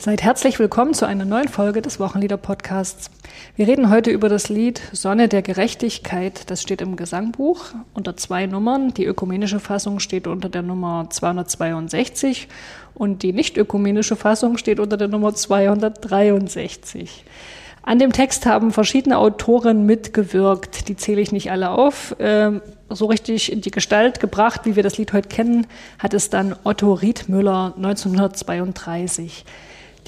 Seid herzlich willkommen zu einer neuen Folge des Wochenlieder-Podcasts. Wir reden heute über das Lied Sonne der Gerechtigkeit. Das steht im Gesangbuch unter zwei Nummern. Die ökumenische Fassung steht unter der Nummer 262 und die nicht ökumenische Fassung steht unter der Nummer 263. An dem Text haben verschiedene Autoren mitgewirkt. Die zähle ich nicht alle auf. Ähm, so richtig in die Gestalt gebracht, wie wir das Lied heute kennen, hat es dann Otto Riedmüller 1932.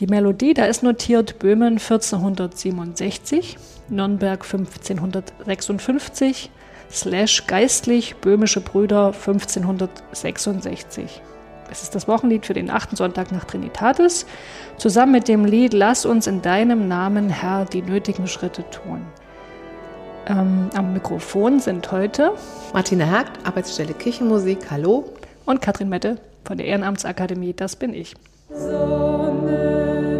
Die Melodie, da ist notiert Böhmen 1467, Nürnberg 1556, slash geistlich böhmische Brüder 1566. Es ist das Wochenlied für den achten Sonntag nach Trinitatis, zusammen mit dem Lied Lass uns in deinem Namen, Herr, die nötigen Schritte tun. Ähm, am Mikrofon sind heute Martina Hagt, Arbeitsstelle Kirchenmusik, hallo. Und Katrin Mette von der Ehrenamtsakademie, das bin ich. Sonne.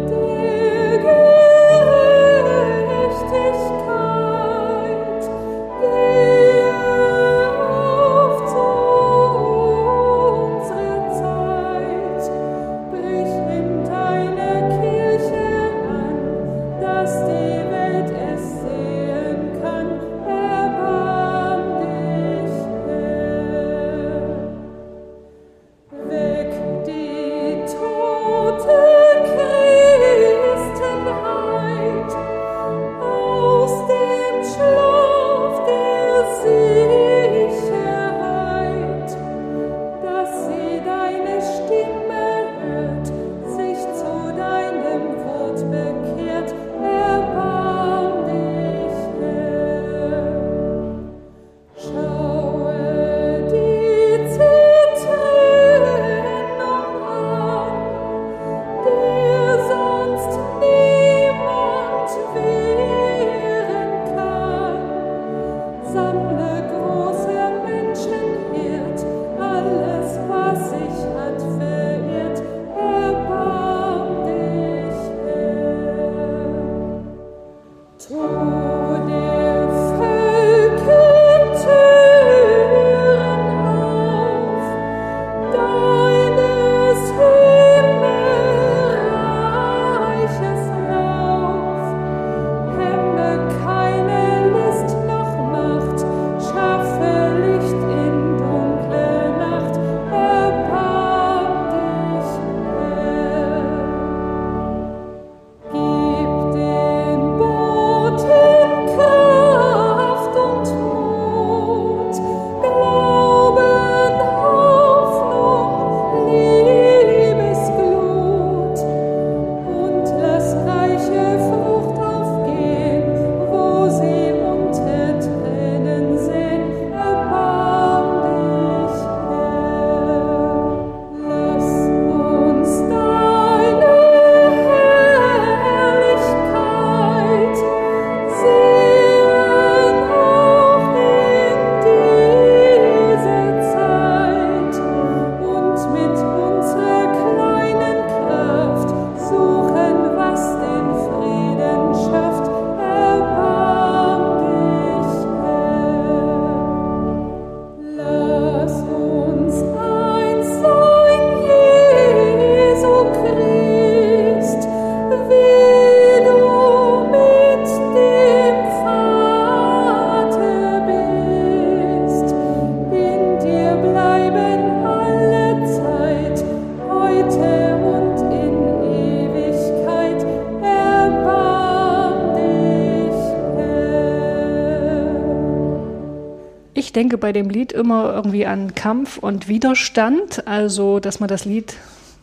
Denke bei dem Lied immer irgendwie an Kampf und Widerstand, also dass man das Lied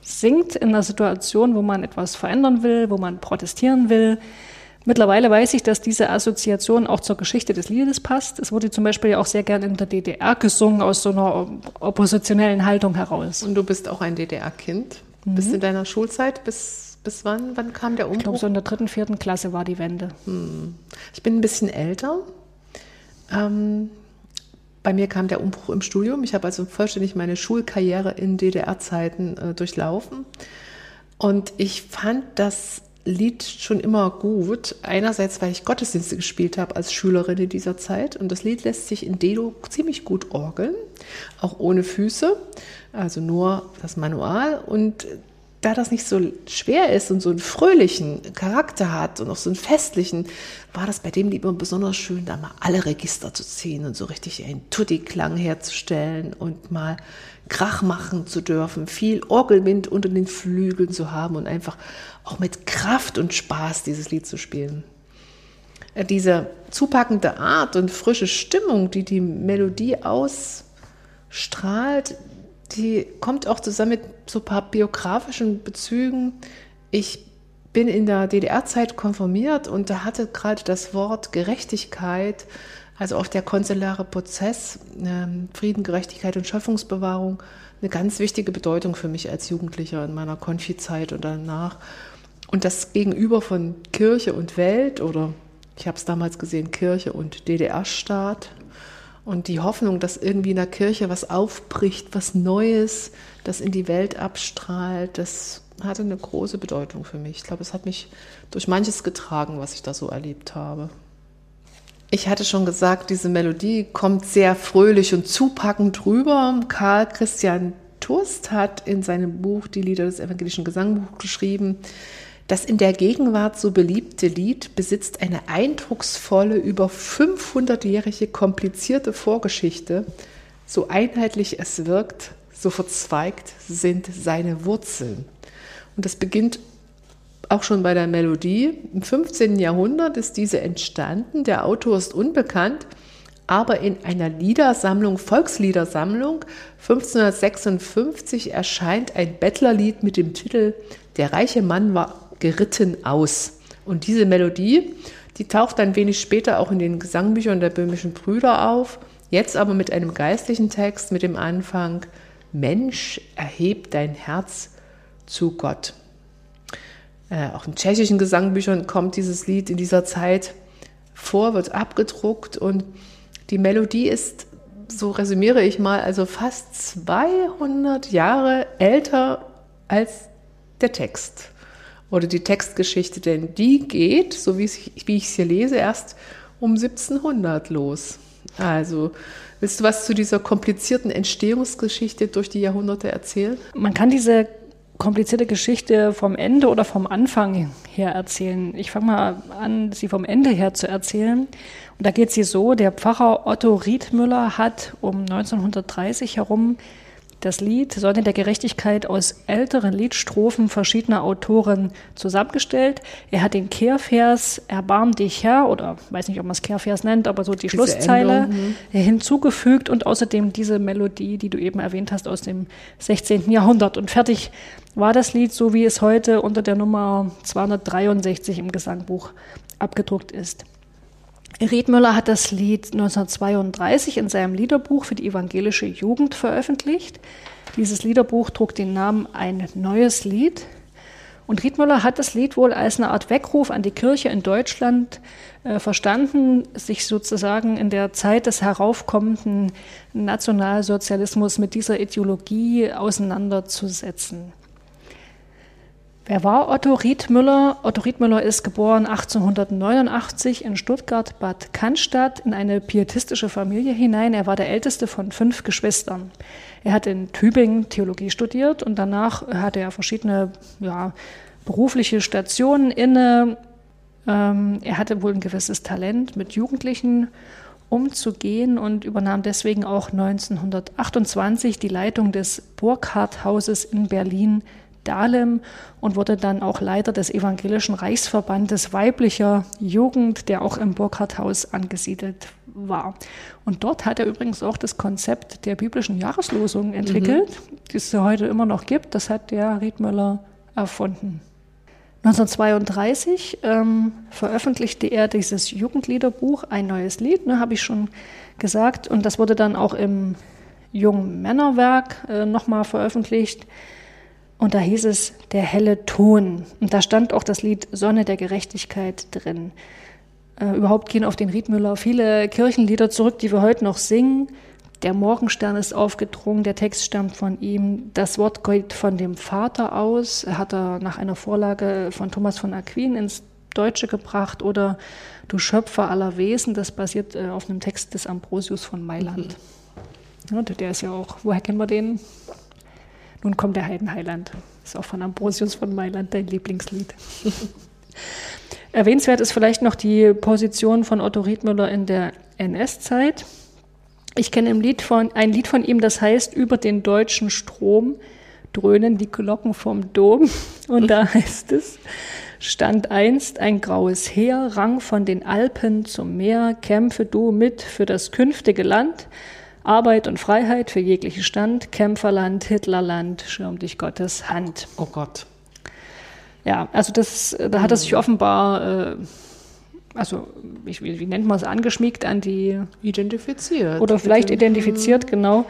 singt in einer Situation, wo man etwas verändern will, wo man protestieren will. Mittlerweile weiß ich, dass diese Assoziation auch zur Geschichte des Liedes passt. Es wurde zum Beispiel auch sehr gern in der DDR gesungen aus so einer oppositionellen Haltung heraus. Und du bist auch ein DDR-Kind. Mhm. Bist in deiner Schulzeit bis, bis wann? Wann kam der Umbruch? Ich glaube, so in der dritten, vierten Klasse war die Wende. Hm. Ich bin ein bisschen älter. Ähm, bei mir kam der Umbruch im Studium. Ich habe also vollständig meine Schulkarriere in DDR-Zeiten äh, durchlaufen. Und ich fand das Lied schon immer gut. Einerseits, weil ich Gottesdienste gespielt habe als Schülerin in dieser Zeit. Und das Lied lässt sich in Dedo ziemlich gut orgeln, auch ohne Füße, also nur das Manual. Und da das nicht so schwer ist und so einen fröhlichen Charakter hat und auch so einen festlichen, war das bei dem lieber besonders schön, da mal alle Register zu ziehen und so richtig einen Tutti-Klang herzustellen und mal Krach machen zu dürfen, viel Orgelwind unter den Flügeln zu haben und einfach auch mit Kraft und Spaß dieses Lied zu spielen. Äh, diese zupackende Art und frische Stimmung, die die Melodie ausstrahlt, die kommt auch zusammen mit so ein paar biografischen Bezügen. Ich bin in der DDR-Zeit konformiert und da hatte gerade das Wort Gerechtigkeit, also auch der konsulare Prozess, ähm, Frieden, Gerechtigkeit und Schöpfungsbewahrung, eine ganz wichtige Bedeutung für mich als Jugendlicher in meiner Konfizeit und danach. Und das Gegenüber von Kirche und Welt oder ich habe es damals gesehen, Kirche und DDR-Staat, und die Hoffnung, dass irgendwie in der Kirche was aufbricht, was Neues, das in die Welt abstrahlt, das hatte eine große Bedeutung für mich. Ich glaube, es hat mich durch manches getragen, was ich da so erlebt habe. Ich hatte schon gesagt, diese Melodie kommt sehr fröhlich und zupackend rüber. Karl Christian Turst hat in seinem Buch Die Lieder des evangelischen Gesangbuchs geschrieben, das in der Gegenwart so beliebte Lied besitzt eine eindrucksvolle, über 500-jährige komplizierte Vorgeschichte. So einheitlich es wirkt, so verzweigt sind seine Wurzeln. Und das beginnt auch schon bei der Melodie. Im 15. Jahrhundert ist diese entstanden. Der Autor ist unbekannt, aber in einer Liedersammlung, Volksliedersammlung 1556 erscheint ein Bettlerlied mit dem Titel Der reiche Mann war geritten aus. Und diese Melodie, die taucht dann wenig später auch in den Gesangbüchern der böhmischen Brüder auf, jetzt aber mit einem geistlichen Text mit dem Anfang Mensch, erheb dein Herz zu Gott. Äh, auch in tschechischen Gesangbüchern kommt dieses Lied in dieser Zeit vor, wird abgedruckt und die Melodie ist, so resümiere ich mal, also fast 200 Jahre älter als der Text oder die Textgeschichte, denn die geht, so wie ich es hier lese, erst um 1700 los. Also, willst du was zu dieser komplizierten Entstehungsgeschichte durch die Jahrhunderte erzählen? Man kann diese komplizierte Geschichte vom Ende oder vom Anfang her erzählen. Ich fange mal an, sie vom Ende her zu erzählen. Und da geht sie so, der Pfarrer Otto Riedmüller hat um 1930 herum das Lied Sonne der Gerechtigkeit aus älteren Liedstrophen verschiedener Autoren zusammengestellt. Er hat den Kehrvers Erbarm dich Herr oder weiß nicht, ob man es Kehrvers nennt, aber so die diese Schlusszeile Endung, hm. hinzugefügt und außerdem diese Melodie, die du eben erwähnt hast, aus dem 16. Jahrhundert. Und fertig war das Lied, so wie es heute unter der Nummer 263 im Gesangbuch abgedruckt ist. Riedmüller hat das Lied 1932 in seinem Liederbuch für die evangelische Jugend veröffentlicht. Dieses Liederbuch trug den Namen Ein neues Lied. Und Riedmüller hat das Lied wohl als eine Art Weckruf an die Kirche in Deutschland äh, verstanden, sich sozusagen in der Zeit des heraufkommenden Nationalsozialismus mit dieser Ideologie auseinanderzusetzen. Wer war Otto Riedmüller? Otto Riedmüller ist geboren 1889 in Stuttgart-Bad Cannstatt in eine pietistische Familie hinein. Er war der älteste von fünf Geschwistern. Er hat in Tübingen Theologie studiert und danach hatte er verschiedene ja, berufliche Stationen inne. Ähm, er hatte wohl ein gewisses Talent, mit Jugendlichen umzugehen und übernahm deswegen auch 1928 die Leitung des Burkhardt-Hauses in Berlin Dahlem und wurde dann auch Leiter des Evangelischen Reichsverbandes weiblicher Jugend, der auch im Burkhardthaus angesiedelt war. Und dort hat er übrigens auch das Konzept der biblischen Jahreslosung entwickelt, mhm. die es heute immer noch gibt. Das hat der Riedmüller erfunden. 1932 ähm, veröffentlichte er dieses Jugendliederbuch, ein neues Lied, ne, habe ich schon gesagt. Und das wurde dann auch im Jungen Männerwerk äh, nochmal veröffentlicht. Und da hieß es der helle Ton. Und da stand auch das Lied Sonne der Gerechtigkeit drin. Äh, überhaupt gehen auf den Riedmüller viele Kirchenlieder zurück, die wir heute noch singen. Der Morgenstern ist aufgedrungen, der Text stammt von ihm. Das Wort geht von dem Vater aus. Er hat er nach einer Vorlage von Thomas von Aquin ins Deutsche gebracht. Oder Du Schöpfer aller Wesen, das basiert äh, auf einem Text des Ambrosius von Mailand. Mhm. Ja, der ist ja auch, woher kennen wir den? Nun kommt der Heidenheiland. Ist auch von Ambrosius von Mailand dein Lieblingslied. Erwähnenswert ist vielleicht noch die Position von Otto Riedmüller in der NS-Zeit. Ich kenne ein Lied, von, ein Lied von ihm, das heißt Über den deutschen Strom dröhnen die Glocken vom Dom. Und da heißt es, stand einst ein graues Heer, rang von den Alpen zum Meer, kämpfe du mit für das künftige Land. Arbeit und Freiheit für jeglichen Stand, Kämpferland, Hitlerland, schirm dich Gottes Hand. Oh Gott. Ja, also das, da hat er sich offenbar, äh, also wie, wie nennt man es, angeschmiegt an die. Identifiziert. Oder vielleicht identifiziert, genau.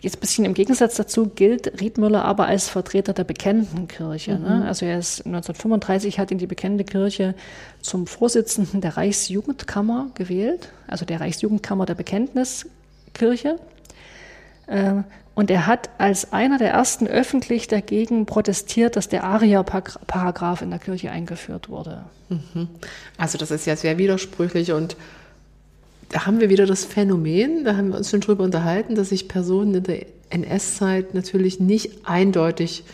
Jetzt ein bisschen im Gegensatz dazu gilt Riedmüller aber als Vertreter der Bekennenden Kirche. Ne? Also er ist 1935 hat ihn die Bekennende Kirche zum Vorsitzenden der Reichsjugendkammer gewählt, also der Reichsjugendkammer der Bekenntniskirche. Äh, Und er hat als einer der ersten öffentlich dagegen protestiert, dass der Aria-Paragraph in der Kirche eingeführt wurde. Also das ist ja sehr widersprüchlich und da haben wir wieder das Phänomen, da haben wir uns schon drüber unterhalten, dass sich Personen in der NS-Zeit natürlich nicht eindeutig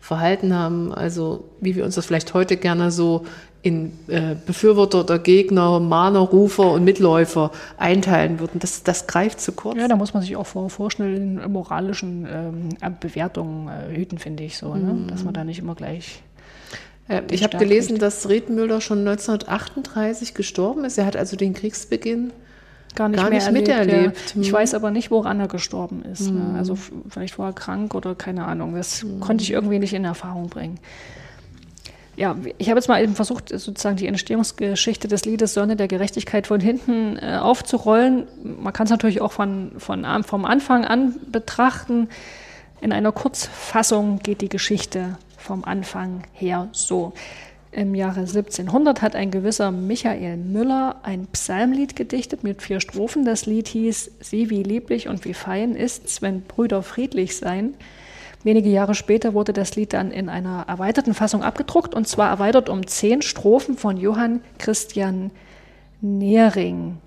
verhalten haben, also wie wir uns das vielleicht heute gerne so in äh, Befürworter oder Gegner, Mahner, Rufer und Mitläufer einteilen würden. Das, das greift zu kurz. Ja, da muss man sich auch vor vorschnellen moralischen ähm, Bewertungen äh, hüten, finde ich so, ne? dass man da nicht immer gleich. Äh, ich habe gelesen, kriegt. dass Riedmüller schon 1938 gestorben ist. Er hat also den Kriegsbeginn gar nicht, Gar mehr nicht erlebt. miterlebt. Ja. Ich Hm. weiß aber nicht, woran er gestorben ist. Ne? Also f- vielleicht war er krank oder keine Ahnung. Das konnte ich irgendwie nicht in Erfahrung bringen. Ja, ich habe jetzt mal eben versucht, sozusagen die Entstehungsgeschichte des Liedes Sonne der Gerechtigkeit von hinten äh, aufzurollen. Man kann es natürlich auch von, von, vom Anfang an betrachten. In einer Kurzfassung geht die Geschichte vom Anfang her so. Im Jahre 1700 hat ein gewisser Michael Müller ein Psalmlied gedichtet mit vier Strophen. Das Lied hieß Sie wie lieblich und wie fein ist's, wenn Brüder friedlich sein. Wenige Jahre später wurde das Lied dann in einer erweiterten Fassung abgedruckt und zwar erweitert um zehn Strophen von Johann Christian Nehring.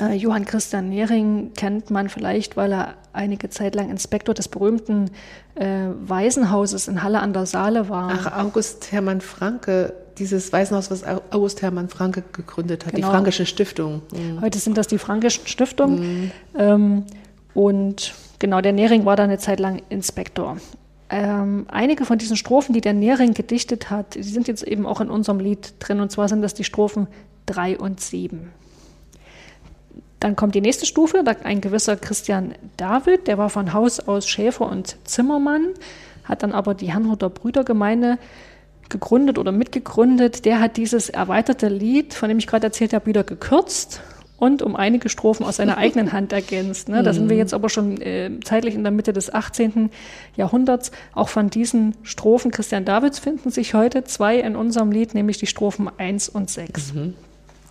Äh, Johann Christian Nehring kennt man vielleicht, weil er einige Zeit lang Inspektor des berühmten äh, Waisenhauses in Halle an der Saale war. Ach, August Hermann Franke, dieses Waisenhaus, was August Hermann Franke gegründet hat, Genau. die Frankische Stiftung. Mhm. Heute sind das die Frankischen Stiftungen. Ähm, und genau, der Nehring war da eine Zeit lang Inspektor. Ähm, einige von diesen Strophen, die der Nehring gedichtet hat, die sind jetzt eben auch in unserem Lied drin. Und zwar sind das die Strophen 3 und 7. Dann kommt die nächste Stufe, ein gewisser Christian David, der war von Haus aus Schäfer und Zimmermann, hat dann aber die Herrnhuter Brüdergemeinde gegründet oder mitgegründet. Der hat dieses erweiterte Lied, von dem ich gerade erzählt habe, wieder gekürzt und um einige Strophen aus seiner eigenen Hand ergänzt. Ne? Da sind wir jetzt aber schon äh, zeitlich in der Mitte des 18. Jahrhunderts. Auch von diesen Strophen Christian Davids finden sich heute zwei in unserem Lied, nämlich die Strophen 1 und 6.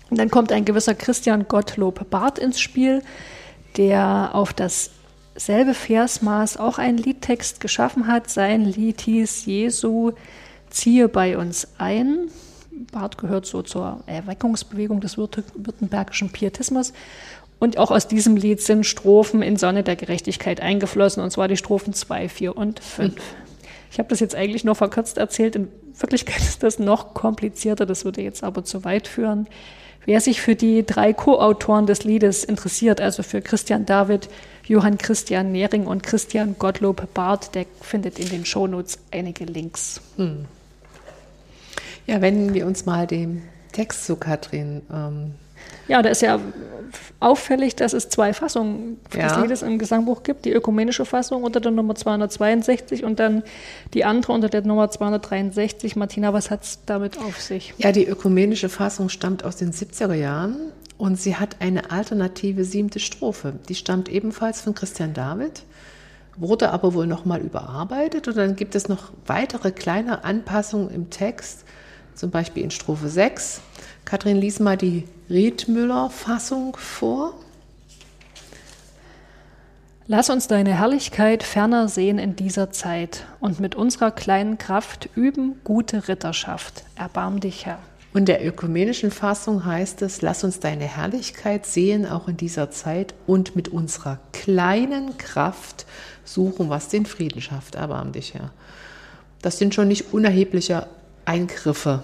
Und dann kommt ein gewisser Christian Gottlob Barth ins Spiel, der auf dasselbe Versmaß auch einen Liedtext geschaffen hat. Sein Lied hieß Jesu, ziehe bei uns ein. Barth gehört so zur Erweckungsbewegung des württembergischen Pietismus. Und auch aus diesem Lied sind Strophen in Sonne der Gerechtigkeit eingeflossen, und zwar die Strophen 2, 4 und 5. Ich habe das jetzt eigentlich nur verkürzt erzählt. In Wirklichkeit ist das noch komplizierter, das würde jetzt aber zu weit führen. Wer sich für die drei Co-Autoren des Liedes interessiert, also für Christian David, Johann Christian Nehring und Christian Gottlob Barth, der findet in den Shownotes einige Links. Ja, wenden wir uns mal dem Text zu, Katrin. Ähm, Ja, da ist ja auffällig, dass es zwei Fassungen des Ja. Liedes im Gesangbuch gibt. Die ökumenische Fassung unter der Nummer 262 und dann die andere unter der Nummer 263. Martina, was hat es damit auf sich? ja, die ökumenische Fassung stammt aus den 70er Jahren und sie hat eine alternative siebte Strophe. Die stammt ebenfalls von Christian David, wurde aber wohl nochmal überarbeitet und dann gibt es noch weitere kleine Anpassungen im Text, zum Beispiel in Strophe 6. Katrin, lies mal die Riedmüller-Fassung vor. Lass uns deine Herrlichkeit ferner sehen in dieser Zeit und mit unserer kleinen Kraft üben gute Ritterschaft. Erbarm dich, Herr. Und der ökumenischen Fassung heißt es, lass uns deine Herrlichkeit sehen, auch in dieser Zeit, und mit unserer kleinen Kraft suchen, was den Frieden schafft. Erbarm dich, Herr. Das sind schon nicht unerhebliche Eingriffe.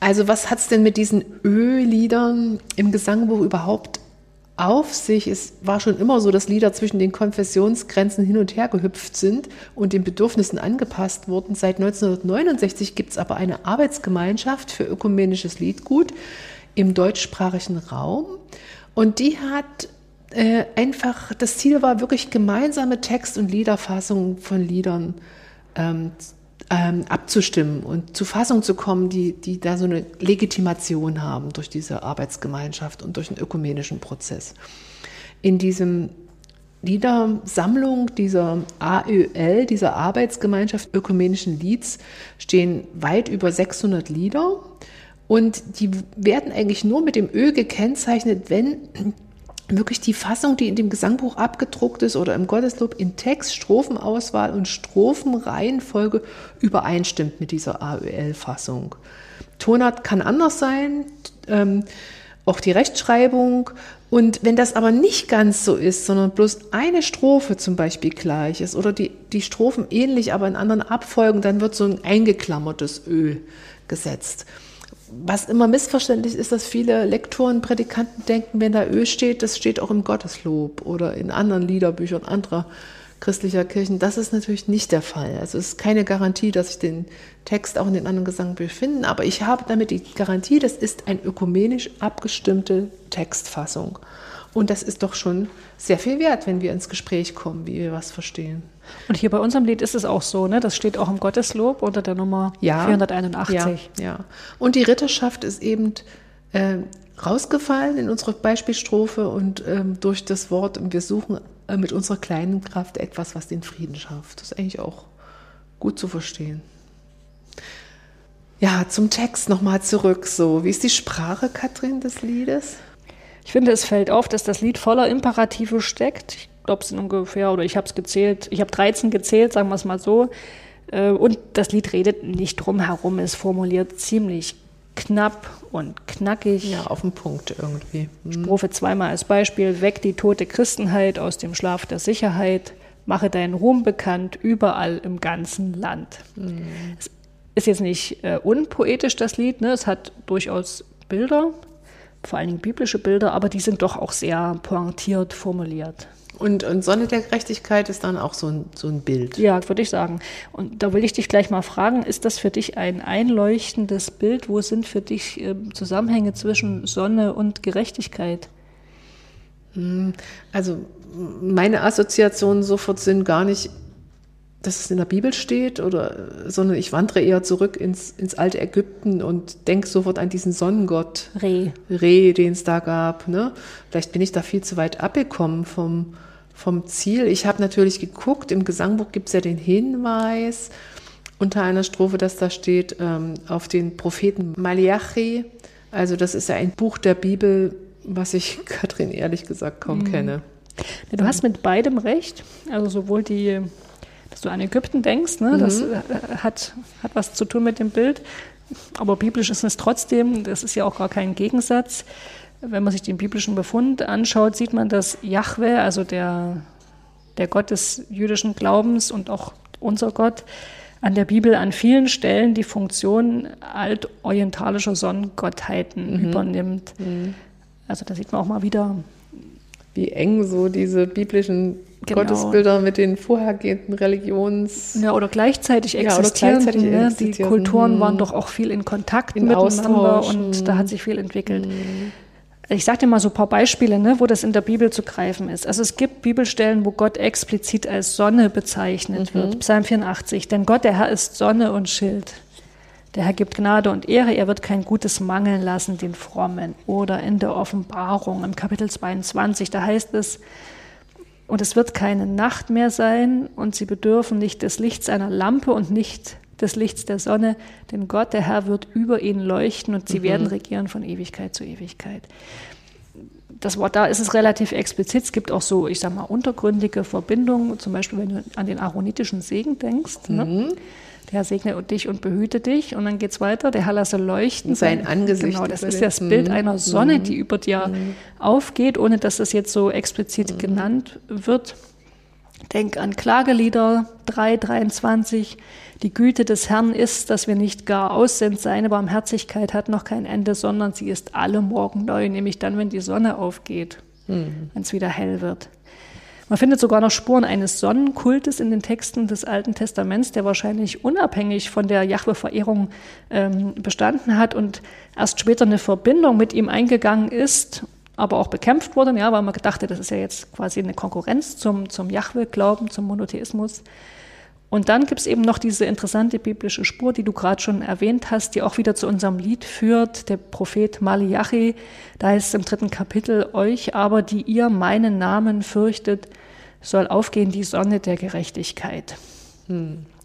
Also was hat es denn mit diesen Ölliedern im Gesangbuch überhaupt auf sich. Es war schon immer so, dass Lieder zwischen den Konfessionsgrenzen hin und her gehüpft sind und den Bedürfnissen angepasst wurden. Seit 1969 gibt es aber eine Arbeitsgemeinschaft für ökumenisches Liedgut im deutschsprachigen Raum. Und die hat äh, einfach, das Ziel war wirklich gemeinsame Text- und Liederfassungen von Liedern ähm, ähm, abzustimmen und zu Fassungen zu kommen, die, die da so eine Legitimation haben durch diese Arbeitsgemeinschaft und durch den ökumenischen Prozess. In diesem Liedersammlung dieser AÖL, dieser Arbeitsgemeinschaft ökumenischen Lieds, stehen weit über 600 Lieder. Und die werden eigentlich nur mit dem Ö gekennzeichnet, wenn wirklich die Fassung, die in dem Gesangbuch abgedruckt ist oder im Gotteslob in Text, Strophenauswahl und Strophenreihenfolge übereinstimmt mit dieser AÖL-Fassung. Tonart kann anders sein, ähm, auch die Rechtschreibung. Und wenn das aber nicht ganz so ist, sondern bloß eine Strophe zum Beispiel gleich ist oder die, die Strophen ähnlich, aber in anderen Abfolgen, dann wird so ein eingeklammertes Ö gesetzt was immer missverständlich ist, dass viele Lektoren, Prädikanten denken, wenn da Ö steht, das steht auch im Gotteslob oder in anderen Liederbüchern anderer christlicher Kirchen. Das ist natürlich nicht der Fall. Also es ist keine Garantie, dass ich den Text auch in den anderen Gesangbüchern finde, aber ich habe damit die Garantie, das ist eine ökumenisch abgestimmte Textfassung. Und das ist doch schon sehr viel wert, wenn wir ins Gespräch kommen, wie wir was verstehen. Und hier bei unserem Lied ist es auch so, ne? Das steht auch im Gotteslob unter der Nummer ja, 481. Ja, ja. Und die Ritterschaft ist eben äh, rausgefallen in unserer Beispielstrophe und ähm, durch das Wort, wir suchen äh, mit unserer kleinen Kraft etwas, was den Frieden schafft. Das ist eigentlich auch gut zu verstehen. Ja, zum Text nochmal zurück. So, wie ist die Sprache, Katrin, des Liedes? Ich finde, es fällt auf, dass das Lied voller Imperative steckt. Ich glaube, es sind ungefähr, oder ich habe es gezählt, ich habe 13 gezählt, sagen wir es mal so. Äh, und das Lied redet nicht drum herum, es formuliert ziemlich knapp und knackig. Ja, auf den Punkt irgendwie. Mhm. Strophe zweimal als Beispiel, weg die tote Christenheit aus dem Schlaf der Sicherheit, mache deinen Ruhm bekannt überall im ganzen Land. Mhm. Es ist jetzt nicht äh, unpoetisch, das Lied, ne? es hat durchaus Bilder, vor allen Dingen biblische Bilder, aber die sind doch auch sehr pointiert formuliert. Und, und Sonne der Gerechtigkeit ist dann auch so ein, so ein Bild. Ja, würde ich sagen. Und da will ich dich gleich mal fragen, ist das für dich ein einleuchtendes Bild? Wo sind für dich äh, Zusammenhänge zwischen Sonne und Gerechtigkeit? Hm, also meine Assoziationen sofort sind gar nicht dass es in der Bibel steht, oder, sondern ich wandere eher zurück ins, ins alte Ägypten und denke sofort an diesen Sonnengott. Re. Re, den es da gab. Ne? Vielleicht bin ich da viel zu weit abgekommen vom, vom Ziel. Ich habe natürlich geguckt, im Gesangbuch gibt es ja den Hinweis unter einer Strophe, dass da steht, ähm, auf den Propheten Malachi. Also das ist ja ein Buch der Bibel, was ich, Katrin, ehrlich gesagt kaum mhm. kenne. Du hast mit beidem recht. Also sowohl die dass du an Ägypten denkst. Ne? Das mhm. Äh, hat, hat was zu tun mit dem Bild. Aber biblisch ist es trotzdem, das ist ja auch gar kein Gegensatz. Wenn man sich den biblischen Befund anschaut, sieht man, dass Jahwe, also der, der Gott des jüdischen Glaubens und auch unser Gott, an der Bibel an vielen Stellen die Funktion altorientalischer Sonnengottheiten mhm. übernimmt. Mhm. Also da sieht man auch mal wieder, wie eng so diese biblischen genau. Gottesbilder mit den vorhergehenden Religions... Ja, oder gleichzeitig existieren. Ja, ne? Die Kulturen waren mhm. doch auch viel in Kontakt in miteinander Austausch. und da hat sich viel entwickelt. Mhm. Ich sage dir mal so ein paar Beispiele, ne, wo das in der Bibel zu greifen ist. Also es gibt Bibelstellen, wo Gott explizit als Sonne bezeichnet mhm. wird. Psalm 84, denn Gott, der Herr, ist Sonne und Schild. Der Herr gibt Gnade und Ehre, er wird kein Gutes mangeln lassen den Frommen. Oder in der Offenbarung im Kapitel 22, da heißt es, und es wird keine Nacht mehr sein und sie bedürfen nicht des Lichts einer Lampe und nicht des Lichts der Sonne, denn Gott, der Herr, wird über ihnen leuchten und sie mhm. werden regieren von Ewigkeit zu Ewigkeit. Das Wort da ist es relativ explizit. Es gibt auch so, ich sag mal, untergründige Verbindungen. Zum Beispiel, wenn du an den aaronitischen Segen denkst. Ne? Mhm. Der segne dich und behüte dich. Und dann geht's weiter. Der Herr lasse leuchten. Sein Angesicht Genau, das ist das Bild Mhm. einer Sonne, die über dir aufgeht, ohne dass das jetzt so explizit Mhm. genannt wird. Denk an Klagelieder 3, 23. Die Güte des Herrn ist, dass wir nicht gar aus sind. Seine Barmherzigkeit hat noch kein Ende, sondern sie ist alle Morgen neu, nämlich dann, wenn die Sonne aufgeht, wenn es wieder hell wird. Man findet sogar noch Spuren eines Sonnenkultes in den Texten des Alten Testaments, der wahrscheinlich unabhängig von der Jahwe-Verehrung ähm, bestanden hat und erst später eine Verbindung mit ihm eingegangen ist, aber auch bekämpft wurde, ja, weil man dachte, das ist ja jetzt quasi eine Konkurrenz zum, zum Jahwe-Glauben, zum Monotheismus. Und dann gibt's eben noch diese interessante biblische Spur, die du gerade schon erwähnt hast, die auch wieder zu unserem Lied führt, der Prophet Malachi. Da heißt es im dritten Kapitel, euch aber, die ihr meinen Namen fürchtet, soll aufgehen die Sonne der Gerechtigkeit.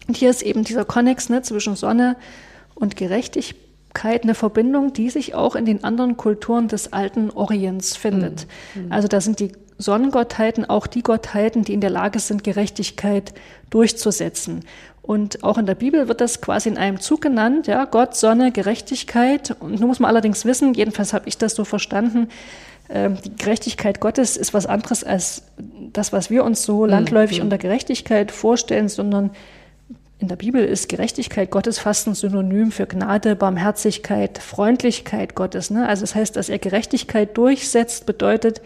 Und hier ist eben dieser Konnex ne, zwischen Sonne und Gerechtigkeit eine Verbindung, die sich auch in den anderen Kulturen des alten Orients findet. Also da sind die Sonnengottheiten auch die Gottheiten, die in der Lage sind, Gerechtigkeit durchzusetzen. Und auch in der Bibel wird das quasi in einem Zug genannt, ja, Gott, Sonne, Gerechtigkeit. Und nun muss man allerdings wissen, jedenfalls habe ich das so verstanden, ähm, die Gerechtigkeit Gottes ist was anderes als das, was wir uns so landläufig unter Gerechtigkeit vorstellen, sondern in der Bibel ist Gerechtigkeit Gottes fast ein Synonym für Gnade, Barmherzigkeit, Freundlichkeit Gottes. Ne? Also das heißt, dass er Gerechtigkeit durchsetzt, bedeutet,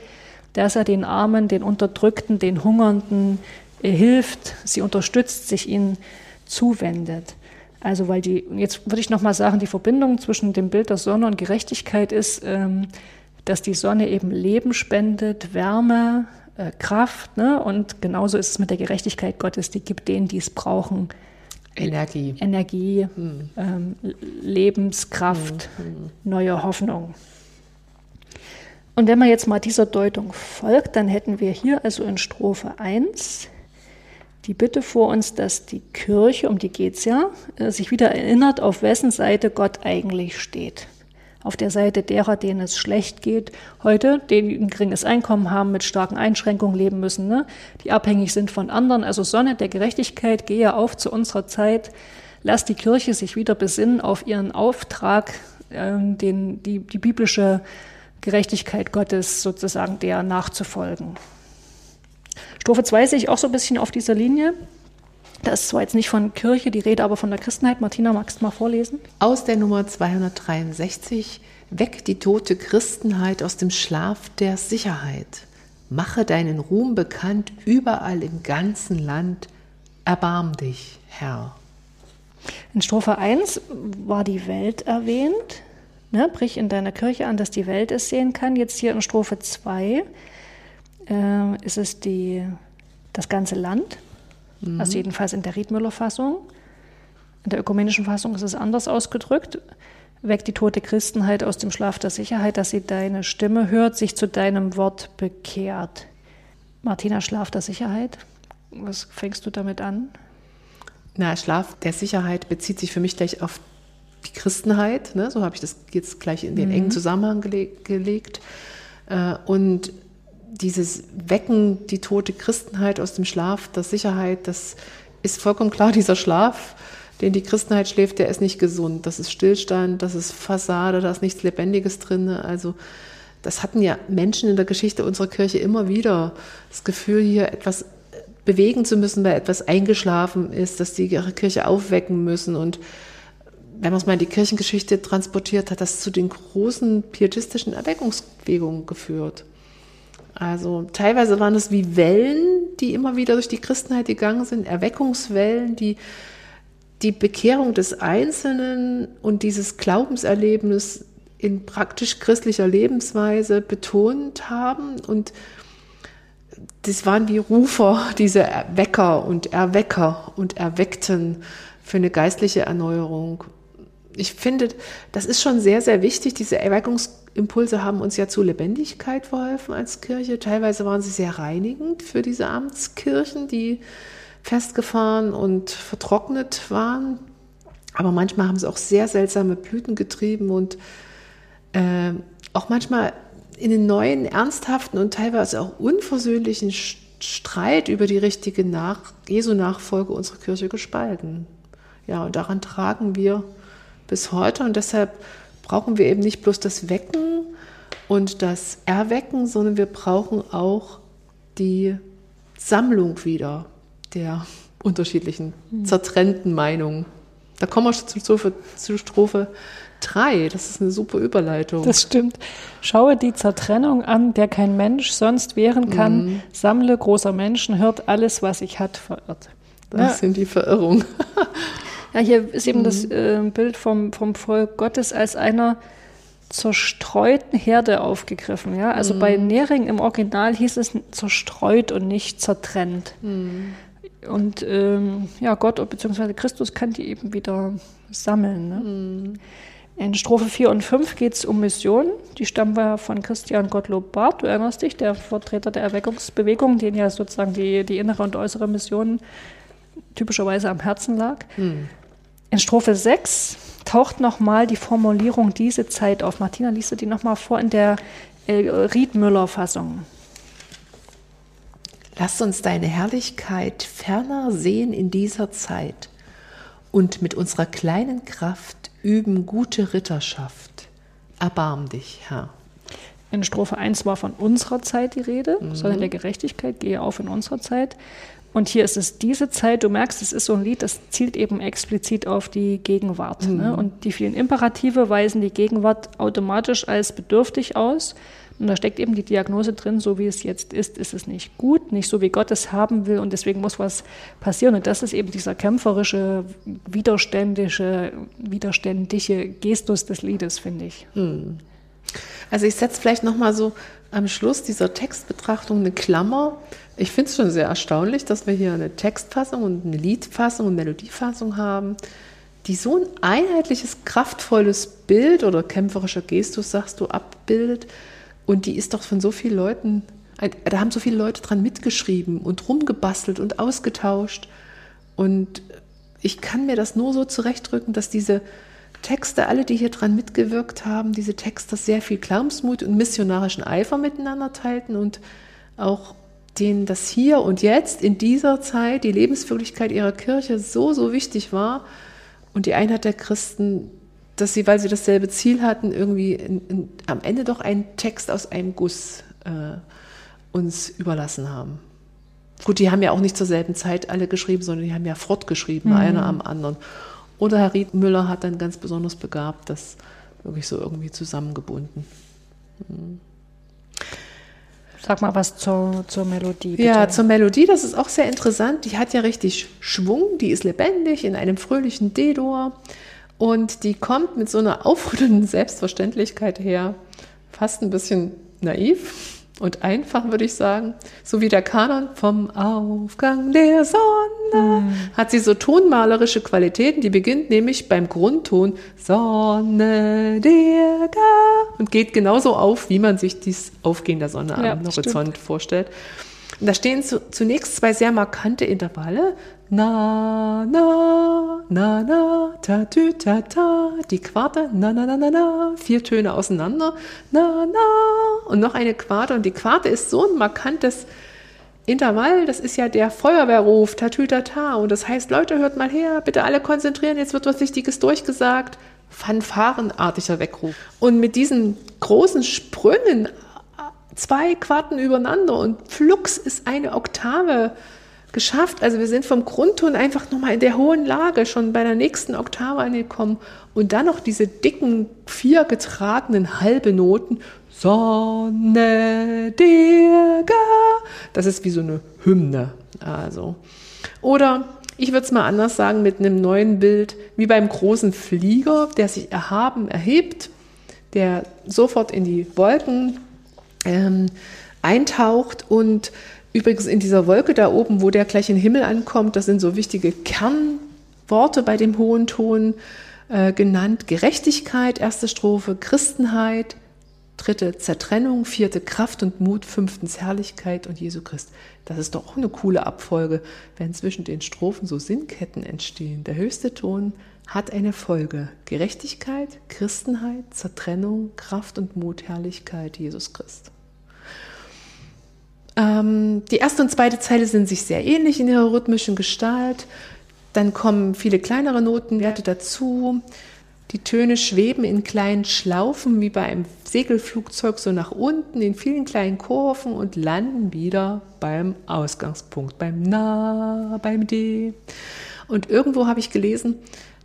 dass er den Armen, den Unterdrückten, den Hungernden äh, hilft, sie unterstützt, sich ihnen zuwendet. Also weil die, jetzt würde ich nochmal sagen, die Verbindung zwischen dem Bild der Sonne und Gerechtigkeit ist, ähm, dass die Sonne eben Leben spendet, Wärme, äh, Kraft. Ne? Und genauso ist es mit der Gerechtigkeit Gottes, die gibt denen, die es brauchen, Energie. Energie, ähm, Lebenskraft, neue Hoffnung. Und wenn man jetzt mal dieser Deutung folgt, dann hätten wir hier also in Strophe 1 die Bitte vor uns, dass die Kirche, um die geht's ja, äh, sich wieder erinnert, auf wessen Seite Gott eigentlich steht. Auf der Seite derer, denen es schlecht geht, heute, die ein geringes Einkommen haben, mit starken Einschränkungen leben müssen, ne? die abhängig sind von anderen. Also Sonne der Gerechtigkeit, gehe auf zu unserer Zeit. Lass die Kirche sich wieder besinnen auf ihren Auftrag, ähm, den, die, die biblische Gerechtigkeit Gottes sozusagen der nachzufolgen. Strophe 2 sehe ich auch so ein bisschen auf dieser Linie. Da ist zwar jetzt nicht von Kirche die Rede, aber von der Christenheit. Martina, magst du mal vorlesen? Aus der Nummer 263 Weck die tote Christenheit aus dem Schlaf der Sicherheit. Mache deinen Ruhm bekannt überall im ganzen Land. Erbarm dich, Herr. In Strophe 1 war die Welt erwähnt. Ne, brich in deiner Kirche an, dass die Welt es sehen kann. Jetzt hier in Strophe 2 äh, ist es die, das ganze Land. Also jedenfalls in der Riedmüller-Fassung. In der ökumenischen Fassung ist es anders ausgedrückt. Weckt die tote Christenheit aus dem Schlaf der Sicherheit, dass sie deine Stimme hört, sich zu deinem Wort bekehrt. Martina, Schlaf der Sicherheit. Was fängst du damit an? Na, Schlaf der Sicherheit bezieht sich für mich gleich auf die Christenheit. Ne? So habe ich das jetzt gleich in den engen Zusammenhang gele gelegt. Äh, und dieses Wecken, die tote Christenheit aus dem Schlaf der Sicherheit, das ist vollkommen klar, dieser Schlaf, den die Christenheit schläft, der ist nicht gesund. Das ist Stillstand, das ist Fassade, da ist nichts Lebendiges drin. Also das hatten ja Menschen in der Geschichte unserer Kirche immer wieder. Das Gefühl, hier etwas bewegen zu müssen, weil etwas eingeschlafen ist, dass die ihre Kirche aufwecken müssen. Und wenn man es mal in die Kirchengeschichte transportiert, hat das zu den großen pietistischen Erweckungsbewegungen geführt. Also teilweise waren es wie Wellen, die immer wieder durch die Christenheit gegangen sind, Erweckungswellen, die die Bekehrung des Einzelnen und dieses Glaubenserlebnis in praktisch christlicher Lebensweise betont haben. Und das waren wie Rufer, diese Wecker und Erwecker und Erweckten für eine geistliche Erneuerung. Ich finde, das ist schon sehr, sehr wichtig. Diese Erweckungsimpulse haben uns ja zu Lebendigkeit verholfen als Kirche. Teilweise waren sie sehr reinigend für diese Amtskirchen, die festgefahren und vertrocknet waren. Aber manchmal haben sie auch sehr seltsame Blüten getrieben und äh, auch manchmal in den neuen, ernsthaften und teilweise auch unversöhnlichen Streit über die richtige Nach Jesu Nachfolge unsere Kirche gespalten. Ja, und daran tragen wir bis heute und deshalb brauchen wir eben nicht bloß das Wecken und das Erwecken, sondern wir brauchen auch die Sammlung wieder der unterschiedlichen, hm. zertrennten Meinungen. Da kommen wir zu, zu, zu Strophe 3. Das ist eine super Überleitung. Das stimmt. Schaue die Zertrennung an, der kein Mensch sonst wehren kann. Mhm. Sammle großer Menschen, hört alles, was ich hat, verirrt. Das ja. sind die Verirrungen. ja, hier ist eben mhm. das äh, Bild vom, vom Volk Gottes als einer zerstreuten Herde aufgegriffen. Ja? Also mhm. bei Nering im Original hieß es zerstreut und nicht zertrennt. Mhm. Und ähm, ja, Gott bzw. Christus kann die eben wieder sammeln. Ne? Mhm. In Strophe 4 und 5 geht es um Mission. Die stammen wir von Christian Gottlob Barth. Du erinnerst dich, der Vertreter der Erweckungsbewegung, den ja sozusagen die, die innere und äußere Mission typischerweise am Herzen lag. Mhm. In Strophe 6 taucht nochmal die Formulierung diese Zeit auf. Martina, liest du die nochmal vor in der äh, Riedmüller-Fassung? Lass uns deine Herrlichkeit ferner sehen in dieser Zeit und mit unserer kleinen Kraft üben gute Ritterschaft. Erbarm dich, Herr. In Strophe 1 war von unserer Zeit die Rede, mhm. Sonne der Gerechtigkeit, gehe auf in unserer Zeit. Und hier ist es diese Zeit, du merkst, es ist so ein Lied, das zielt eben explizit auf die Gegenwart. Mhm. Ne? Und die vielen Imperative weisen die Gegenwart automatisch als bedürftig aus. Und da steckt eben die Diagnose drin, so wie es jetzt ist, ist es nicht gut, nicht so wie Gott es haben will und deswegen muss was passieren. Und das ist eben dieser kämpferische, widerständische, widerständige Gestus des Liedes, finde ich. Hm. Also ich setze vielleicht nochmal so am Schluss dieser Textbetrachtung eine Klammer. Ich finde es schon sehr erstaunlich, dass wir hier eine Textfassung und eine Liedfassung und Melodiefassung haben, die so ein einheitliches, kraftvolles Bild oder kämpferischer Gestus, sagst du, abbildet und die ist doch von so vielen Leuten, da haben so viele Leute dran mitgeschrieben und rumgebastelt und ausgetauscht. Und ich kann mir das nur so zurechtdrücken, dass diese Texte, alle, die hier dran mitgewirkt haben, diese Texte sehr viel Glaubensmut und missionarischen Eifer miteinander teilten und auch denen das hier und jetzt in dieser Zeit die Lebenswirklichkeit ihrer Kirche so, so wichtig war und die Einheit der Christen dass sie, weil sie dasselbe Ziel hatten, irgendwie in, in, am Ende doch einen Text aus einem Guss äh, uns überlassen haben. Gut, die haben ja auch nicht zur selben Zeit alle geschrieben, sondern die haben ja fortgeschrieben, mhm. einer am anderen. Oder Herr Ried Müller hat dann ganz besonders begabt, das wirklich so irgendwie zusammengebunden. Mhm. Sag mal was zur, zur Melodie. Bitte. Ja, zur Melodie, das ist auch sehr interessant. Die hat ja richtig Schwung, die ist lebendig in einem fröhlichen D-Dur. Und die kommt mit so einer aufrüttelnden Selbstverständlichkeit her, fast ein bisschen naiv und einfach, würde ich sagen. So wie der Kanon vom Aufgang der Sonne mhm. hat sie so tonmalerische Qualitäten. Die beginnt nämlich beim Grundton Sonne der Gar und geht genauso auf, wie man sich dies Aufgehen der Sonne ja, am Horizont stimmt. vorstellt. Da stehen zu, zunächst zwei sehr markante Intervalle. Na, na, na, na, ta, tü, ta, ta. Die Quarte, na, na, na, na, na. Vier Töne auseinander. Na, na. Und noch eine Quarte. Und die Quarte ist so ein markantes Intervall. Das ist ja der Feuerwehrruf, ta, tü, ta, ta. Und das heißt, Leute, hört mal her. Bitte alle konzentrieren. Jetzt wird was Wichtiges durchgesagt. Fanfarenartiger Weckruf. Und mit diesen großen Sprüngen zwei Quarten übereinander und flux ist eine Oktave geschafft. Also wir sind vom Grundton einfach nochmal in der hohen Lage schon bei der nächsten Oktave angekommen und dann noch diese dicken, vier getragenen halbe Noten. Sonne, Dirga. Das ist wie so eine Hymne. Also. Oder ich würde es mal anders sagen mit einem neuen Bild, wie beim großen Flieger, der sich erhaben erhebt, der sofort in die Wolken ähm, eintaucht und übrigens in dieser Wolke da oben, wo der gleich in den Himmel ankommt, das sind so wichtige Kernworte bei dem hohen Ton äh, genannt. Gerechtigkeit, erste Strophe, Christenheit, dritte Zertrennung, vierte Kraft und Mut, fünftens Herrlichkeit und Jesu Christ. Das ist doch auch eine coole Abfolge, wenn zwischen den Strophen so Sinnketten entstehen. Der höchste Ton, hat eine Folge. Gerechtigkeit, Christenheit, Zertrennung, Kraft und Mut, Herrlichkeit, Jesus Christ. Ähm, die erste und zweite Zeile sind sich sehr ähnlich in ihrer rhythmischen Gestalt. Dann kommen viele kleinere Notenwerte dazu. Die Töne schweben in kleinen Schlaufen wie bei einem Segelflugzeug so nach unten in vielen kleinen Kurven und landen wieder beim Ausgangspunkt, beim Na, beim D. Und irgendwo habe ich gelesen,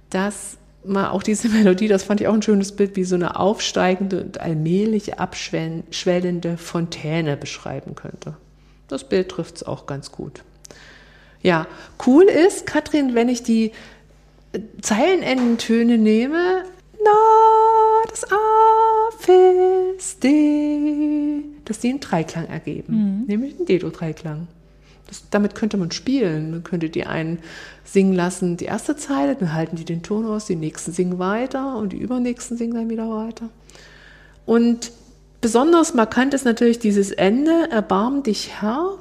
dass man auch diese Melodie, das fand ich auch ein schönes Bild, wie so eine aufsteigende und allmählich abschwellende Fontäne beschreiben könnte. Das Bild trifft es auch ganz gut. Ja, cool ist, Katrin, wenn ich die Zeilenendentöne nehme, na, das A, Fis, D, dass die einen Dreiklang ergeben, mhm. nämlich einen Dedo-Dreiklang. Damit könnte man spielen. Man könnte die einen singen lassen, die erste Zeile, dann halten die den Ton aus, die nächsten singen weiter und die übernächsten singen dann wieder weiter. Und besonders markant ist natürlich dieses Ende, Erbarm dich Herr,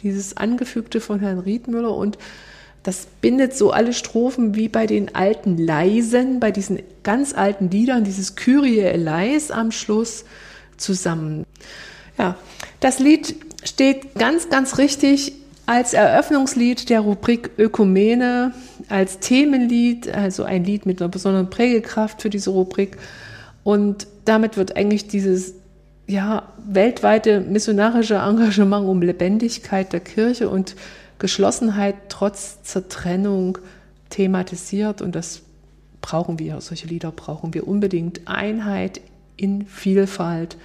dieses Angefügte von Herrn Riedmüller und das bindet so alle Strophen wie bei den alten Leisen, bei diesen ganz alten Liedern, dieses Kyrie eleis am Schluss zusammen. Ja, das Lied steht ganz, ganz richtig als Eröffnungslied der Rubrik Ökumene, als Themenlied, also ein Lied mit einer besonderen Prägekraft für diese Rubrik. Und damit wird eigentlich dieses ja, weltweite missionarische Engagement um Lebendigkeit der Kirche und Geschlossenheit trotz Zertrennung thematisiert und das brauchen wir, solche Lieder brauchen wir unbedingt. Einheit in Vielfalt.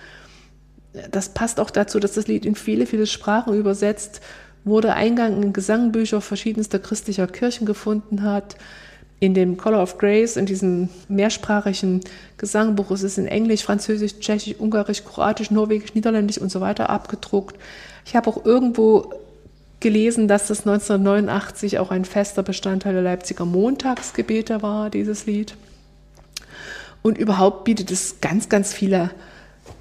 Das passt auch dazu, dass das Lied in viele, viele Sprachen übersetzt wurde, Eingang in Gesangbücher verschiedenster christlicher Kirchen gefunden hat. In dem Color of Grace, in diesem mehrsprachigen Gesangbuch, ist es in Englisch, Französisch, Tschechisch, Ungarisch, Kroatisch, Norwegisch, Niederländisch und so weiter abgedruckt. Ich habe auch irgendwo gelesen, dass das 1989 auch ein fester Bestandteil der Leipziger Montagsgebete war, dieses Lied. Und überhaupt bietet es ganz, ganz viele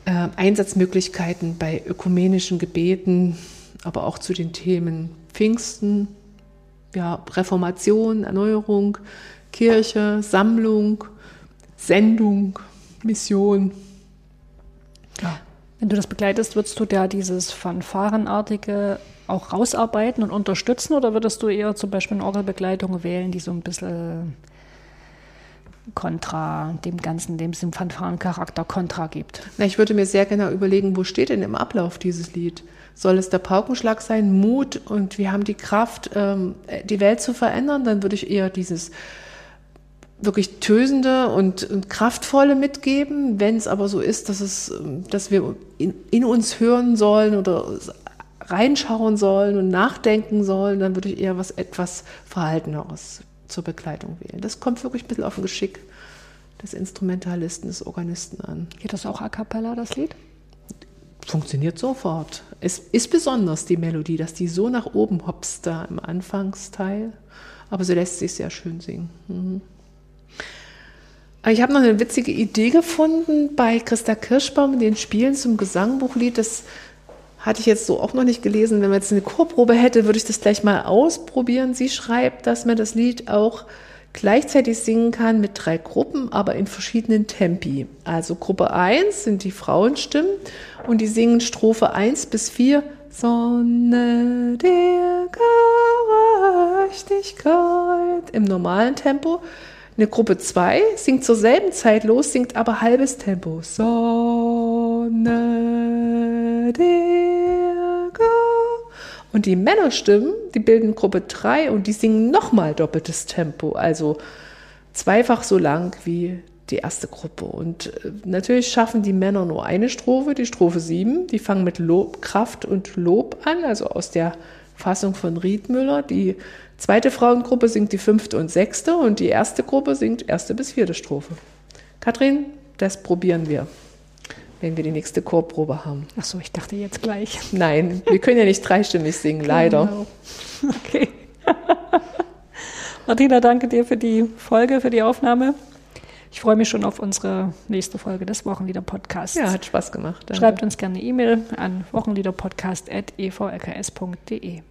äh, Einsatzmöglichkeiten bei ökumenischen Gebeten, aber auch zu den Themen Pfingsten, ja, Reformation, Erneuerung, Kirche, Sammlung, Sendung, Mission. Ja. Wenn du das begleitest, würdest du da dieses Fanfarenartige auch rausarbeiten und unterstützen oder würdest du eher zum Beispiel eine Orgelbegleitung wählen, die so ein bisschen kontra dem Ganzen, dem Fanfarencharakter kontra gibt? Na, ich würde mir sehr genau überlegen, wo steht denn im Ablauf dieses Lied? Soll es der Paukenschlag sein, Mut und wir haben die Kraft, ähm, die Welt zu verändern? Dann würde ich eher dieses wirklich tösende und, und kraftvolle mitgeben. Wenn es aber so ist, dass es, dass wir in, in uns hören sollen oder reinschauen sollen und nachdenken sollen, dann würde ich eher was etwas Verhalteneres zur Begleitung wählen. Das kommt wirklich ein bisschen auf ein Geschick des Instrumentalisten, des Organisten an. Geht das auch a cappella, das Lied? Funktioniert sofort. Es ist besonders die Melodie, dass die so nach oben hopst da im Anfangsteil, aber sie lässt sich sehr schön singen. Mhm. Ich habe noch eine witzige Idee gefunden bei Christa Kirschbaum, den Spielen zum Gesangbuchlied. Das hatte ich jetzt so auch noch nicht gelesen. Wenn man jetzt eine Chorprobe hätte, würde ich das gleich mal ausprobieren. Sie schreibt, dass man das Lied auch gleichzeitig singen kann mit drei Gruppen, aber in verschiedenen Tempi. Also Gruppe 1 sind die Frauenstimmen und die singen Strophe 1 bis 4 Sonne der Gerechtigkeit im normalen Tempo. Eine Gruppe 2 singt zur selben Zeit los, singt aber halbes Tempo. Sonne der und die Männerstimmen, die bilden Gruppe 3 und die singen nochmal doppeltes Tempo, also zweifach so lang wie die erste Gruppe. Und äh, natürlich schaffen die Männer nur eine Strophe, die Strophe 7. Die fangen mit Lob, Kraft und Lob an, also aus der Fassung von Riedmüller. Die zweite Frauengruppe singt die fünfte und sechste und die erste Gruppe singt erste bis vierte Strophe. Kathrin, das probieren wir wenn wir die nächste Chorprobe haben. Ach so, ich dachte jetzt gleich. Nein, wir können ja nicht dreistimmig singen, genau. leider. Okay. Martina, danke dir für die Folge, für die Aufnahme. Ich freue mich schon auf unsere nächste Folge des Wochenlieder-Podcasts. Ja, hat Spaß gemacht. Danke. Schreibt uns gerne eine E-Mail an wochenliederpodcast.evlks.de.